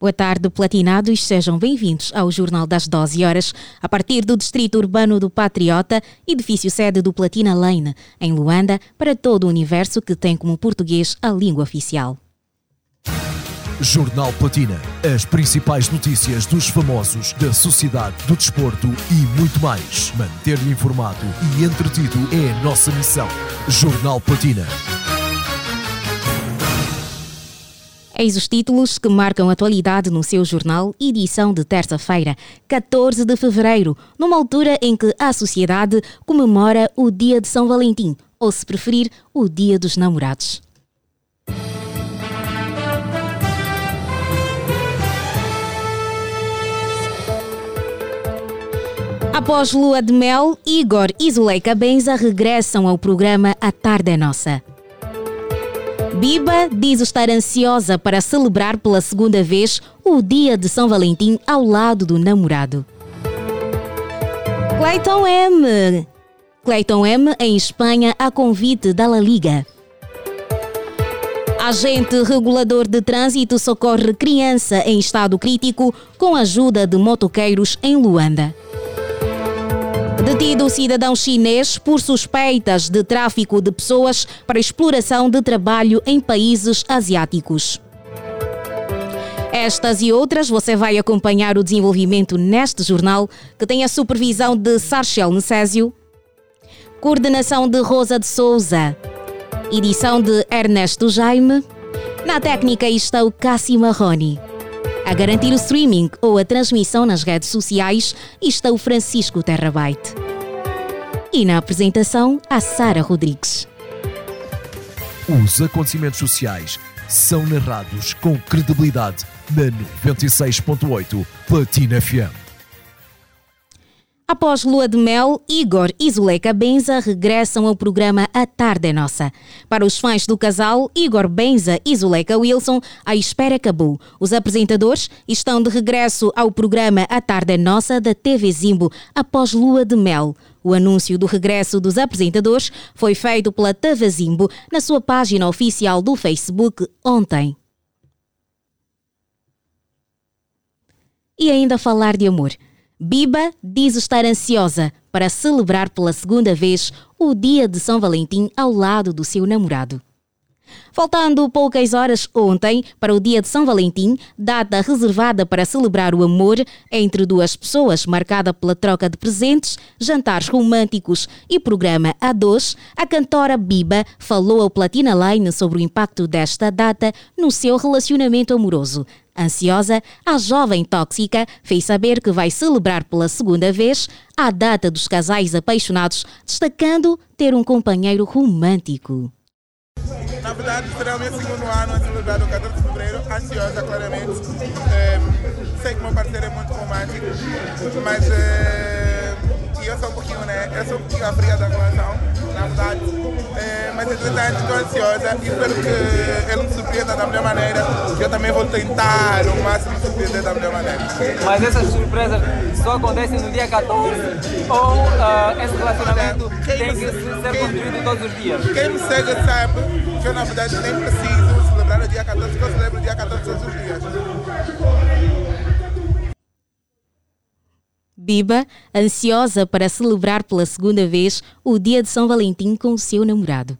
Boa tarde, platinados. Sejam bem-vindos ao Jornal das 12 Horas, a partir do Distrito Urbano do Patriota, edifício sede do Platina Lane, em Luanda, para todo o universo que tem como português a língua oficial. Jornal Platina. As principais notícias dos famosos, da sociedade, do desporto e muito mais. Manter-lhe informado e entretido é a nossa missão. Jornal Platina. Eis os títulos que marcam atualidade no seu jornal, edição de terça-feira, 14 de fevereiro, numa altura em que a sociedade comemora o Dia de São Valentim, ou se preferir, o Dia dos Namorados. Após lua de mel, Igor e Zuleika Benza regressam ao programa A Tarde é Nossa. Biba diz estar ansiosa para celebrar pela segunda vez o dia de São Valentim ao lado do namorado. Clayton M. Clayton M em Espanha a convite da La Liga. Agente regulador de trânsito socorre criança em estado crítico com ajuda de motoqueiros em Luanda. Detido cidadão chinês por suspeitas de tráfico de pessoas para exploração de trabalho em países asiáticos. Estas e outras você vai acompanhar o desenvolvimento neste jornal, que tem a supervisão de Sarchel Necésio, coordenação de Rosa de Souza, edição de Ernesto Jaime. Na técnica está o Cassi Marroni. A garantir o streaming ou a transmissão nas redes sociais está o Francisco Terrabyte. E na apresentação, a Sara Rodrigues. Os acontecimentos sociais são narrados com credibilidade na 96.8 Platina FM. Após lua de mel, Igor e Zuleika Benza regressam ao programa A Tarde é Nossa. Para os fãs do casal, Igor Benza e Zuleika Wilson, a espera acabou. Os apresentadores estão de regresso ao programa A Tarde é Nossa da TV Zimbo após lua de mel. O anúncio do regresso dos apresentadores foi feito pela TV Zimbo na sua página oficial do Facebook ontem. E ainda falar de amor. Biba diz estar ansiosa para celebrar pela segunda vez o dia de São Valentim ao lado do seu namorado. Faltando poucas horas ontem para o dia de São Valentim, data reservada para celebrar o amor entre duas pessoas, marcada pela troca de presentes, jantares românticos e programa a dois, a cantora Biba falou ao Platina Line sobre o impacto desta data no seu relacionamento amoroso. Ansiosa, a jovem tóxica fez saber que vai celebrar pela segunda vez a data dos casais apaixonados, destacando ter um companheiro romântico. Na verdade, será o meu segundo ano a celebrar o 14 de fevereiro, ansiosa, claramente. É, sei que meu parceiro é muito romântico, mas é, eu sou um pouquinho, né? Eu sou um pouquinho a fria da relação, na verdade. É, mas entretanto estou ansiosa e espero que ele me surpreenda da melhor maneira. Eu também vou tentar o máximo surpreender da melhor maneira. Mas essas surpresas só acontecem no dia 14 ou uh, esse relacionamento quem tem que ser construído todos os dias? Quem me segue sabe que eu na verdade nem preciso celebrar o dia 14, porque eu celebro o dia 14 todos os dias. Biba, ansiosa para celebrar pela segunda vez o dia de São Valentim com o seu namorado.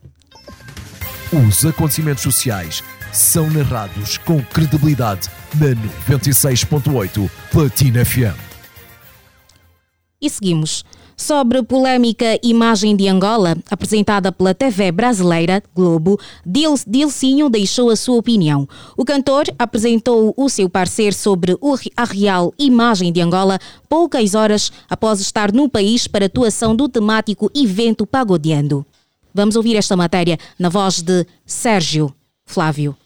Os acontecimentos sociais são narrados com credibilidade na 96.8 Platina FM. E seguimos. Sobre polêmica imagem de Angola, apresentada pela TV brasileira Globo, Dilcinho deixou a sua opinião. O cantor apresentou o seu parecer sobre a real imagem de Angola poucas horas após estar no país para atuação do temático evento Pagodeando. Vamos ouvir esta matéria na voz de Sérgio Flávio.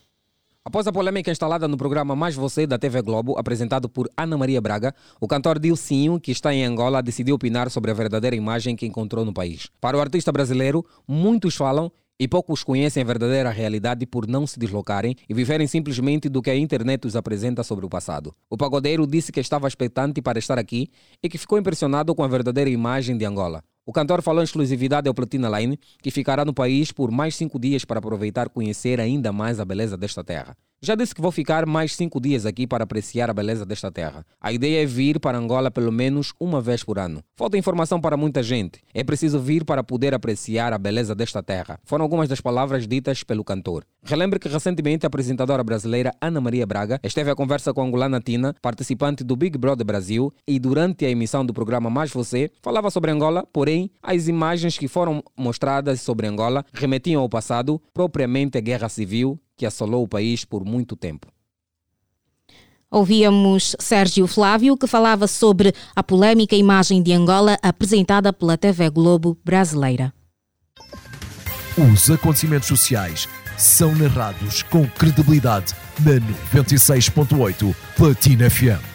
Após a polêmica instalada no programa Mais Você da TV Globo, apresentado por Ana Maria Braga, o cantor Dilcinho, que está em Angola, decidiu opinar sobre a verdadeira imagem que encontrou no país. Para o artista brasileiro, muitos falam e poucos conhecem a verdadeira realidade por não se deslocarem e viverem simplesmente do que a internet os apresenta sobre o passado. O pagodeiro disse que estava expectante para estar aqui e que ficou impressionado com a verdadeira imagem de Angola. O cantor falou em exclusividade ao Platina Line, que ficará no país por mais cinco dias para aproveitar e conhecer ainda mais a beleza desta terra. Já disse que vou ficar mais cinco dias aqui para apreciar a beleza desta terra. A ideia é vir para Angola pelo menos uma vez por ano. Falta informação para muita gente. É preciso vir para poder apreciar a beleza desta terra. Foram algumas das palavras ditas pelo cantor. Relembre que recentemente a apresentadora brasileira Ana Maria Braga esteve à conversa com a angolana Tina, participante do Big Brother Brasil, e durante a emissão do programa Mais Você, falava sobre Angola, porém, as imagens que foram mostradas sobre Angola remetiam ao passado, propriamente a guerra civil que assolou o país por muito tempo. Ouvíamos Sérgio Flávio, que falava sobre a polêmica imagem de Angola apresentada pela TV Globo brasileira. Os acontecimentos sociais são narrados com credibilidade na 96.8 Platina FM.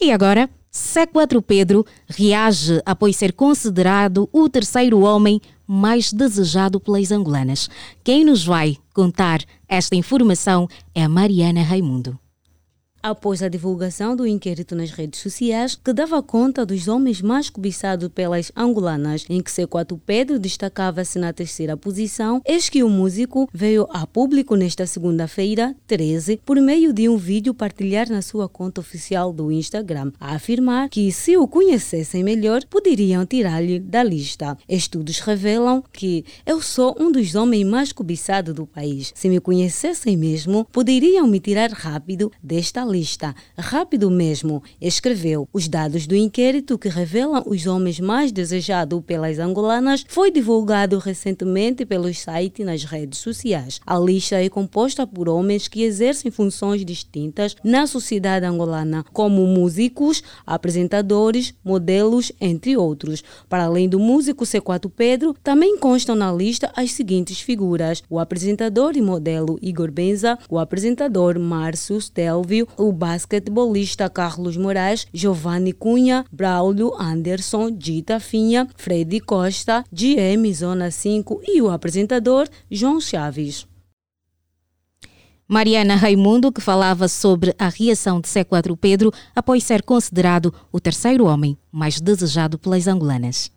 E agora, C4 Pedro reage após ser considerado o terceiro homem mais desejado pelas angolanas. Quem nos vai contar esta informação é Mariana Raimundo após a divulgação do inquérito nas redes sociais que dava conta dos homens mais cobiçados pelas angolanas, em que C4 Pedro destacava-se na terceira posição, eis que o músico veio a público nesta segunda-feira, 13, por meio de um vídeo partilhar na sua conta oficial do Instagram, a afirmar que se o conhecessem melhor, poderiam tirar-lhe da lista. Estudos revelam que eu sou um dos homens mais cobiçados do país. Se me conhecessem mesmo, poderiam me tirar rápido desta lista. Rápido mesmo, escreveu. Os dados do inquérito que revelam os homens mais desejados pelas angolanas foi divulgado recentemente pelo site nas redes sociais. A lista é composta por homens que exercem funções distintas na sociedade angolana, como músicos, apresentadores, modelos, entre outros. Para além do músico C4 Pedro, também constam na lista as seguintes figuras: o apresentador e modelo Igor Benza, o apresentador Márcio Stelvio, o basquetebolista Carlos Moraes, Giovanni Cunha, Braulio Anderson, Dita Finha, Freddy Costa, GM Zona 5 e o apresentador João Chaves. Mariana Raimundo, que falava sobre a reação de C4 Pedro após ser considerado o terceiro homem mais desejado pelas angolanas.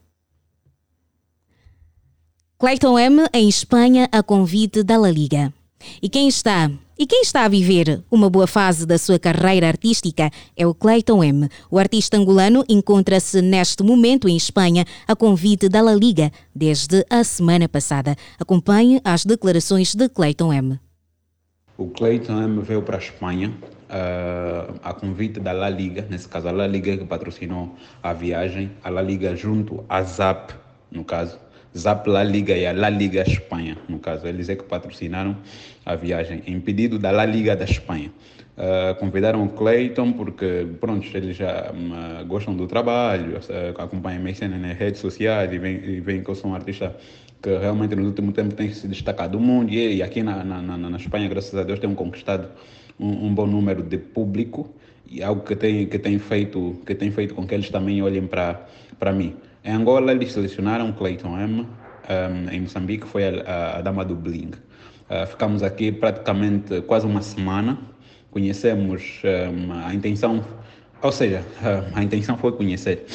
Clayton M. em Espanha a convite da La Liga. E quem está e quem está a viver uma boa fase da sua carreira artística é o Clayton M. O artista angolano encontra-se neste momento em Espanha a convite da La Liga desde a semana passada. Acompanhe as declarações de Clayton M. O Clayton M veio para a Espanha uh, a convite da La Liga, nesse caso a La Liga que patrocinou a viagem, a La Liga junto à ZAP, no caso, ZAP La Liga e a La Liga Espanha, no caso. Eles é que patrocinaram a viagem, em pedido da La Liga da Espanha. Uh, convidaram o Clayton porque, pronto, eles já um, gostam do trabalho, uh, acompanham minhas cenas nas redes sociais e veem, que eu sou um artista que realmente no último tempo tem se destacado do mundo e, e aqui na, na, na, Espanha, graças a Deus, tem conquistado um, um, bom número de público e algo que tem, que tem, feito, que tem feito com que eles também olhem para mim. Em Angola, eles selecionaram Clayton M. Um, em Moçambique, foi a, a, a dama do Bling. Uh, ficamos aqui praticamente quase uma semana. Conhecemos um, a intenção, ou seja, uh, a intenção foi conhecer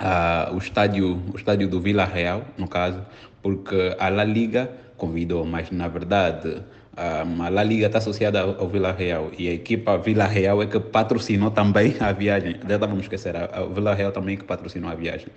uh, o, estádio, o estádio do Vila Real, no caso, porque a La Liga convidou, mas na verdade a La Liga está associada ao Vila Real e a equipa Vila Real é que patrocinou também a viagem. Já estávamos a esquecer, a Vila Real também que patrocinou a viagem.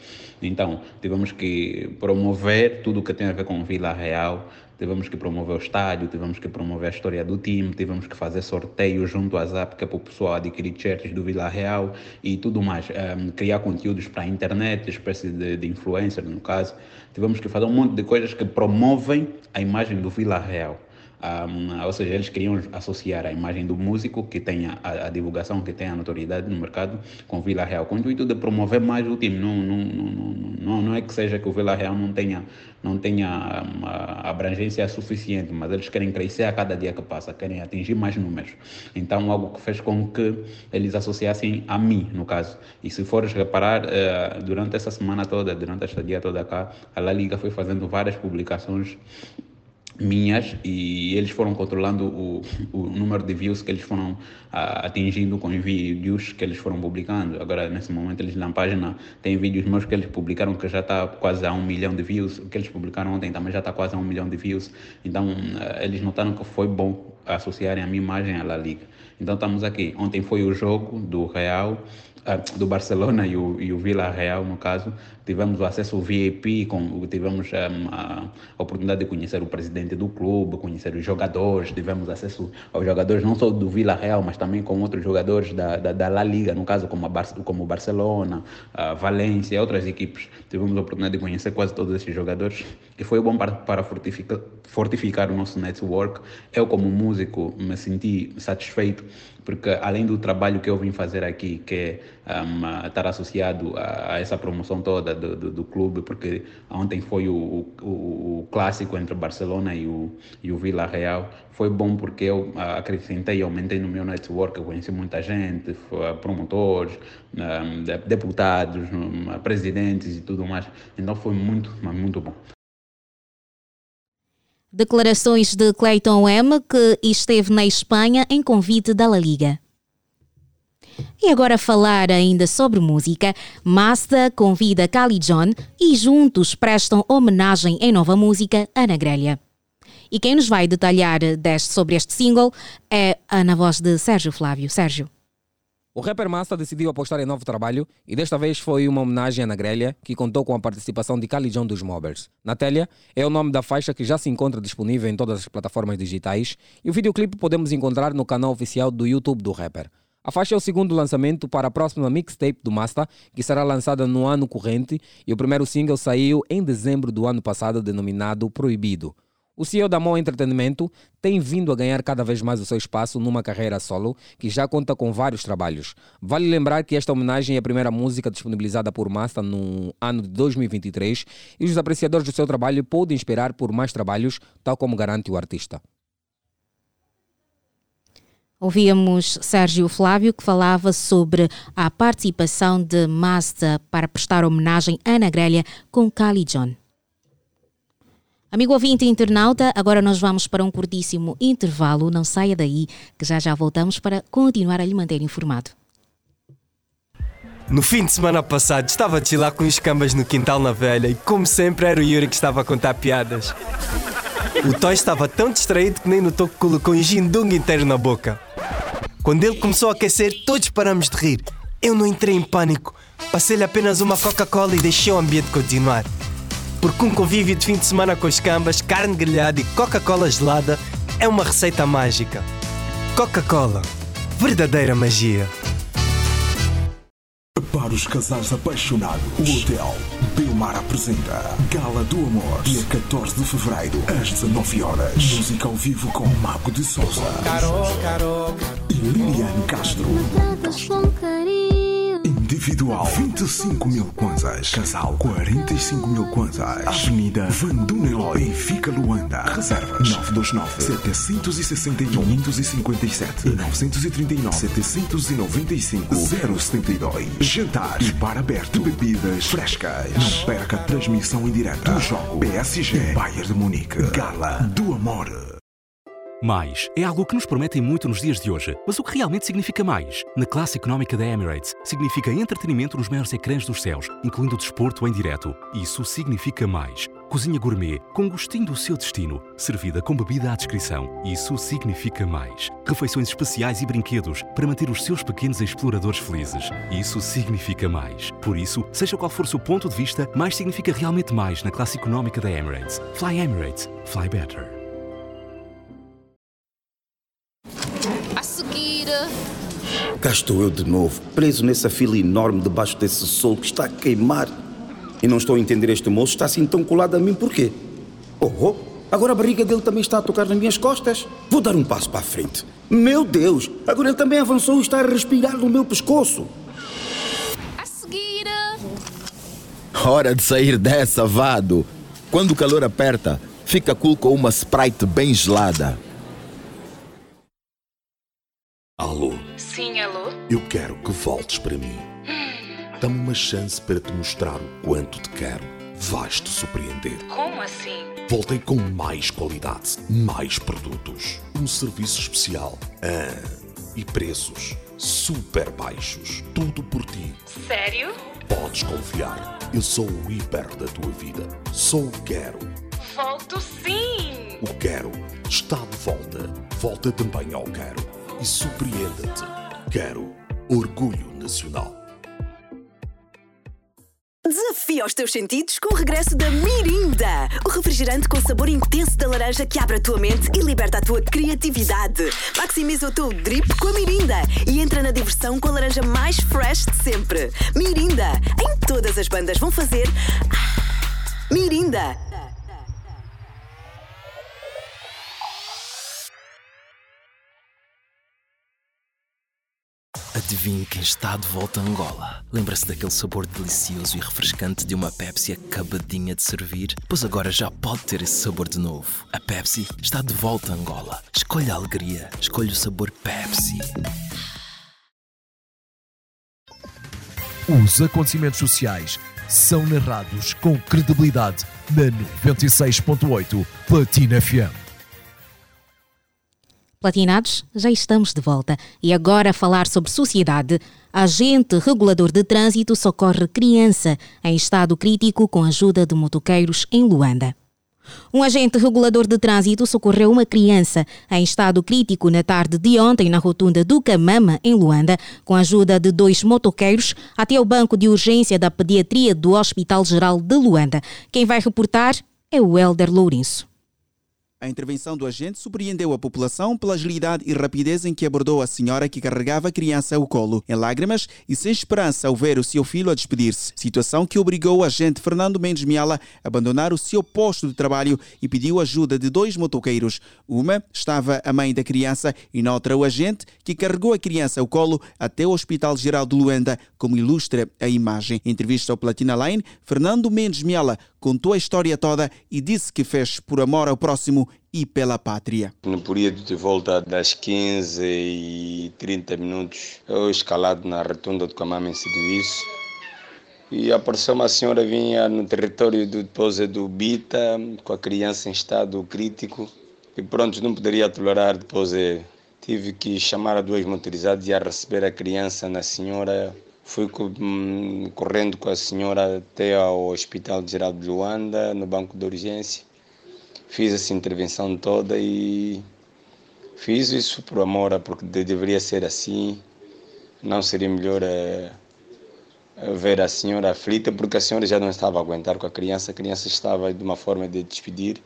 Então, tivemos que promover tudo o que tem a ver com Vila Real, tivemos que promover o estádio, tivemos que promover a história do time, tivemos que fazer sorteio junto à ZAP, que é para o pessoal adquirir shirts do Vila Real e tudo mais. Um, criar conteúdos para a internet, espécie de, de influencer, no caso. Tivemos que fazer um monte de coisas que promovem a imagem do Vila Real. Um, ou seja, eles queriam associar a imagem do músico, que tenha a, a, divulgação, que tenha a notoriedade no mercado, com Vila Real, com o intuito de promover mais o time. Não, não, não, não, não é que seja que o Vila Real não tenha, não tenha uma abrangência suficiente, mas eles querem crescer a cada dia que passa, querem atingir mais números. Então, algo que fez com que eles associassem a mim, no caso. E se fores reparar, uh, durante essa semana toda, durante esta dia toda cá, a La Liga foi fazendo várias publicações minhas e eles foram controlando o, o número de views que eles foram a, atingindo com os vídeos que eles foram publicando. Agora, nesse momento, eles na página têm vídeos meus que eles publicaram que já está quase a um milhão de views. O que eles publicaram ontem também já está quase a um milhão de views. Então, eles notaram que foi bom associarem a minha imagem à La Liga. Então, estamos aqui. Ontem foi o jogo do Real ah, do Barcelona e o, e o Vila Real, no caso, tivemos o acesso VIP, com, tivemos um, a oportunidade de conhecer o presidente do clube, conhecer os jogadores, tivemos acesso aos jogadores não só do Vila Real, mas também com outros jogadores da, da, da La Liga, no caso como, a Bar como Barcelona, a Valência e outras equipes. Tivemos a oportunidade de conhecer quase todos esses jogadores e foi bom para, para fortificar, fortificar o nosso network. Eu, como músico, me senti satisfeito porque além do trabalho que eu vim fazer aqui, que é um, estar associado a, a, essa promoção toda do, do, do, clube, porque ontem foi o, o, o, clássico entre Barcelona e o, e o Vila Real, foi bom porque eu acrescentei e aumentei no meu network, eu conheci muita gente, promotores, um, deputados, um, presidentes e tudo mais, então foi muito, muito bom. Declarações de Clayton M, que esteve na Espanha em convite da La Liga. E agora falar ainda sobre música, Mazda convida Cali John e juntos prestam homenagem em nova música Ana Grelha. E quem nos vai detalhar deste, sobre este single é a na voz de Sérgio Flávio. Sérgio. O rapper Massa decidiu apostar em novo trabalho e desta vez foi uma homenagem à Ana Grelha, que contou com a participação de Calijão dos Mobbers. Na telha é o nome da faixa que já se encontra disponível em todas as plataformas digitais e o videoclipe podemos encontrar no canal oficial do YouTube do rapper. A faixa é o segundo lançamento para a próxima mixtape do Masta, que será lançada no ano corrente, e o primeiro single saiu em dezembro do ano passado, denominado Proibido. O CEO da Mo Entretenimento tem vindo a ganhar cada vez mais o seu espaço numa carreira solo, que já conta com vários trabalhos. Vale lembrar que esta homenagem é a primeira música disponibilizada por Masta no ano de 2023 e os apreciadores do seu trabalho podem esperar por mais trabalhos, tal como garante o artista. Ouvíamos Sérgio Flávio que falava sobre a participação de Masta para prestar homenagem a Ana Grelha com Kali John. Amigo ouvinte internauta, agora nós vamos para um curtíssimo intervalo. Não saia daí, que já já voltamos para continuar a lhe manter informado. No fim de semana passado, estava a chilar com os cambas no quintal na velha e, como sempre, era o Yuri que estava a contar piadas. O Toy estava tão distraído que nem notou que colocou um gindung inteiro na boca. Quando ele começou a aquecer, todos paramos de rir. Eu não entrei em pânico. Passei-lhe apenas uma Coca-Cola e deixei o ambiente continuar porque um convívio de fim de semana com as cambas, carne grelhada e Coca-Cola gelada é uma receita mágica. Coca-Cola, verdadeira magia. Para os casais apaixonados, o Hotel Belmar apresenta Gala do Amor, dia 14 de fevereiro, às 19 horas. Música ao vivo com Mago de Souza e Liliane Castro. Individual 25 mil kwanzas. Casal 45 mil kwanzas. Avenida Vanduneloi, Benfica, Luanda. Reservas 929 761 557 939 795 072. Jantar e bar aberto. Bebidas frescas. Não perca a transmissão em direto do jogo PSG Bayern de Munique. Gala do Amor. Mais é algo que nos prometem muito nos dias de hoje, mas o que realmente significa mais? Na classe económica da Emirates, significa entretenimento nos maiores ecrãs dos céus, incluindo desporto em direto. Isso significa mais. Cozinha gourmet, com gostinho do seu destino, servida com bebida à descrição. Isso significa mais. Refeições especiais e brinquedos para manter os seus pequenos exploradores felizes. Isso significa mais. Por isso, seja qual for o seu ponto de vista, mais significa realmente mais na classe económica da Emirates. Fly Emirates. Fly better. Cá estou eu de novo, preso nessa fila enorme debaixo desse sol que está a queimar. E não estou a entender este moço, está assim tão colado a mim por quê? Oh, oh, agora a barriga dele também está a tocar nas minhas costas. Vou dar um passo para a frente. Meu Deus, agora ele também avançou e está a respirar no meu pescoço. A seguir. Hora de sair dessa, vado. Quando o calor aperta, fica cool com uma Sprite bem gelada. Alô? Sim, alô? Eu quero que voltes para mim. Dá-me uma chance para te mostrar o quanto te quero. vais-te surpreender. Como assim? Voltei com mais qualidade, mais produtos, um serviço especial ah, e preços super baixos. Tudo por ti. Sério? Podes confiar. Eu sou o hiper da tua vida. Sou o Quero. Volto sim! O Quero está de volta. Volta também ao Quero e surpreenda-te. Quero. Orgulho Nacional. Desafia os teus sentidos com o regresso da Mirinda, o refrigerante com sabor intenso da laranja que abre a tua mente e liberta a tua criatividade. Maximiza o teu drip com a Mirinda e entra na diversão com a laranja mais fresh de sempre. Mirinda, em todas as bandas vão fazer. Ah, Mirinda. Adivinhe quem está de volta a Angola. Lembra-se daquele sabor delicioso e refrescante de uma Pepsi acabadinha de servir? Pois agora já pode ter esse sabor de novo. A Pepsi está de volta a Angola. Escolha a alegria. Escolha o sabor Pepsi. Os acontecimentos sociais são narrados com credibilidade na 96.8 Platina FM. Platinados, já estamos de volta e agora a falar sobre sociedade. Agente regulador de trânsito socorre criança em estado crítico com ajuda de motoqueiros em Luanda. Um agente regulador de trânsito socorreu uma criança em estado crítico na tarde de ontem na rotunda do Camama, em Luanda, com a ajuda de dois motoqueiros até o banco de urgência da pediatria do Hospital Geral de Luanda. Quem vai reportar é o Helder Lourenço. A intervenção do agente surpreendeu a população pela agilidade e rapidez em que abordou a senhora que carregava a criança ao colo, em lágrimas e sem esperança ao ver o seu filho a despedir-se. Situação que obrigou o agente Fernando Mendes Miala a abandonar o seu posto de trabalho e pediu ajuda de dois motoqueiros. Uma estava a mãe da criança e na outra o agente que carregou a criança ao colo até o Hospital Geral de Luanda, como ilustra a imagem. Em entrevista ao Platina Line, Fernando Mendes Miala contou a história toda e disse que fez por amor ao próximo e pela pátria. No período de volta das 15 e 30 minutos, eu escalado na rotunda do Camama em serviço. E apareceu uma senhora vinha no território do depósito do Bita com a criança em estado crítico. E pronto, não poderia tolerar depois. Tive que chamar a duas motorizadas e a receber a criança na senhora. Fui hum, correndo com a senhora até ao Hospital Geral de Luanda, no banco de urgência. Fiz essa intervenção toda e fiz isso por amor, porque deveria ser assim. Não seria melhor é, ver a senhora aflita, porque a senhora já não estava a aguentar com a criança, a criança estava de uma forma de despedir.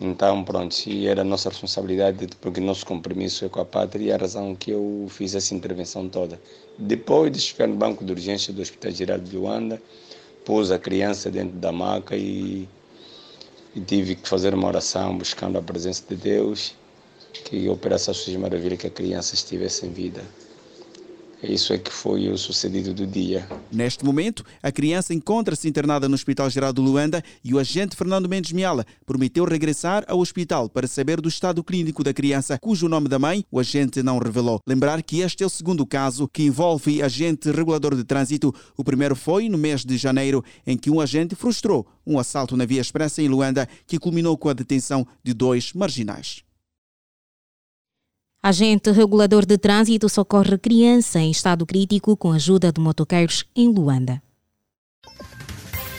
Então, pronto, e era a nossa responsabilidade, porque nosso compromisso é com a pátria, e a razão que eu fiz essa intervenção toda. Depois de chegar no banco de urgência do Hospital Geral de Luanda, pus a criança dentro da maca e, e tive que fazer uma oração buscando a presença de Deus, que operasse as suas maravilhas, que a criança estivesse em vida. Isso é que foi o sucedido do dia. Neste momento, a criança encontra-se internada no Hospital Geral de Luanda e o agente Fernando Mendes Miala prometeu regressar ao hospital para saber do estado clínico da criança, cujo nome da mãe o agente não revelou. Lembrar que este é o segundo caso que envolve agente regulador de trânsito. O primeiro foi no mês de janeiro, em que um agente frustrou um assalto na Via Expressa em Luanda, que culminou com a detenção de dois marginais. Agente regulador de trânsito socorre criança em estado crítico com ajuda de motoqueiros em Luanda.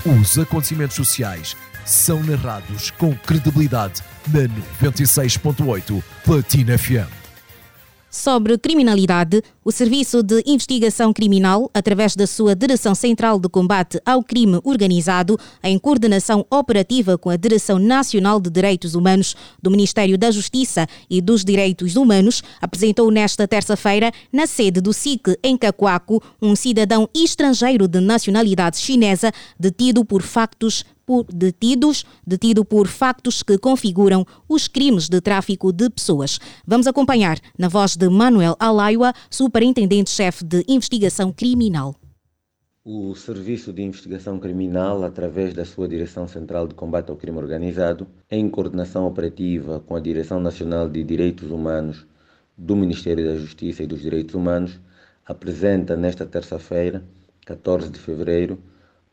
Os acontecimentos sociais são narrados com credibilidade na 96.8 Platina FM sobre criminalidade, o Serviço de Investigação Criminal, através da sua Direção Central de Combate ao Crime Organizado, em coordenação operativa com a Direção Nacional de Direitos Humanos do Ministério da Justiça e dos Direitos Humanos, apresentou nesta terça-feira, na sede do SIC em Cacoaco, um cidadão estrangeiro de nacionalidade chinesa detido por factos por detidos, detido por factos que configuram os crimes de tráfico de pessoas. Vamos acompanhar na voz de Manuel Alaiwa, superintendente-chefe de investigação criminal. O Serviço de Investigação Criminal, através da sua Direção Central de Combate ao Crime Organizado, em coordenação operativa com a Direção Nacional de Direitos Humanos do Ministério da Justiça e dos Direitos Humanos, apresenta nesta terça-feira, 14 de fevereiro,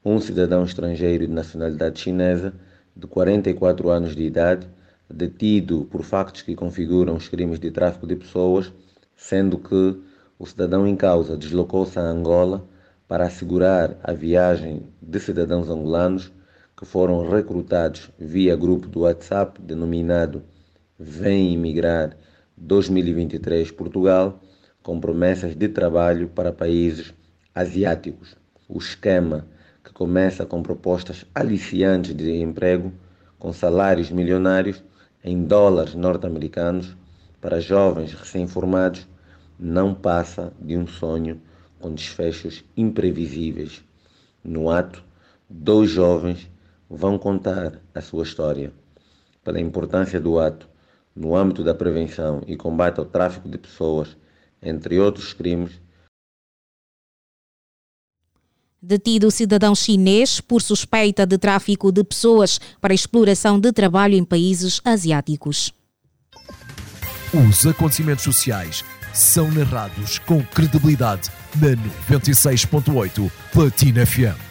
um cidadão estrangeiro de nacionalidade chinesa de 44 anos de idade, detido por factos que configuram os crimes de tráfico de pessoas, sendo que o cidadão em causa deslocou-se a Angola para assegurar a viagem de cidadãos angolanos que foram recrutados via grupo do WhatsApp denominado Vem Imigrar 2023 Portugal, com promessas de trabalho para países asiáticos. O esquema, que começa com propostas aliciantes de emprego, com salários milionários em dólares norte-americanos para jovens recém-formados, não passa de um sonho com desfechos imprevisíveis. No ato, dois jovens vão contar a sua história. Pela importância do ato no âmbito da prevenção e combate ao tráfico de pessoas, entre outros crimes, Detido cidadão chinês por suspeita de tráfico de pessoas para exploração de trabalho em países asiáticos. Os acontecimentos sociais são narrados com credibilidade na 96.8 Platina FM.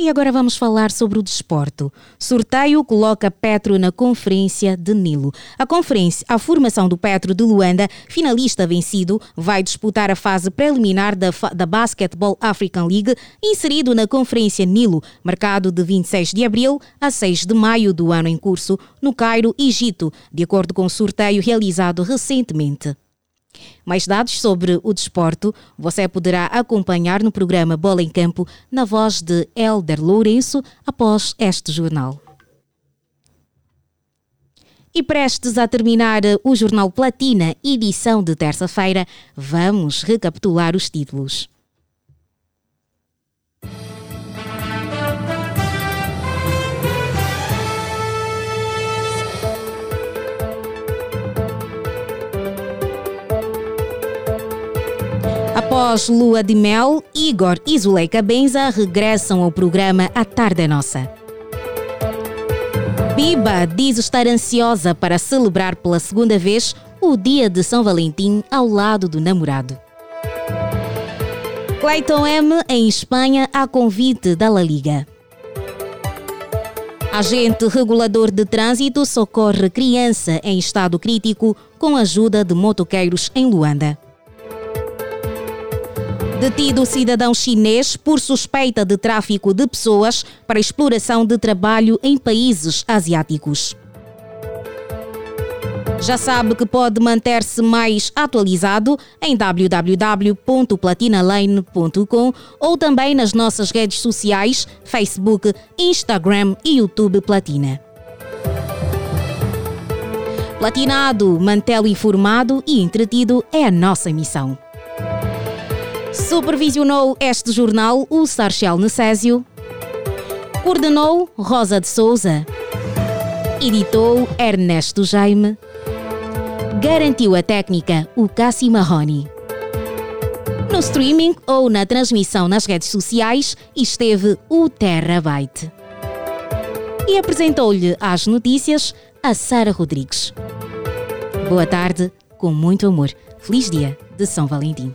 E agora vamos falar sobre o desporto. Sorteio coloca Petro na Conferência de Nilo. A conferência, a formação do Petro de Luanda, finalista vencido, vai disputar a fase preliminar da, da Basketball African League, inserido na Conferência Nilo, marcado de 26 de abril a 6 de maio do ano em curso, no Cairo, Egito, de acordo com o sorteio realizado recentemente. Mais dados sobre o desporto você poderá acompanhar no programa Bola em Campo na voz de Elder Lourenço após este jornal. E prestes a terminar o Jornal Platina, edição de terça-feira, vamos recapitular os títulos. Após Lua de Mel, Igor e Zuleika Benza regressam ao programa A Tarde é Nossa. Biba diz estar ansiosa para celebrar pela segunda vez o dia de São Valentim ao lado do namorado. Clayton M em Espanha a convite da La Liga. Agente regulador de trânsito socorre criança em estado crítico com ajuda de motoqueiros em Luanda. Detido cidadão chinês por suspeita de tráfico de pessoas para exploração de trabalho em países asiáticos. Já sabe que pode manter-se mais atualizado em www.platinalane.com ou também nas nossas redes sociais, Facebook, Instagram e YouTube Platina. Platinado, mantê-lo informado e entretido é a nossa missão. Supervisionou este jornal o Sarchel Necésio. Coordenou Rosa de Souza. Editou Ernesto Jaime. Garantiu a técnica o Cassi Marroni. No streaming ou na transmissão nas redes sociais esteve o Terabyte. E apresentou-lhe as notícias a Sara Rodrigues. Boa tarde, com muito amor. Feliz dia de São Valentim.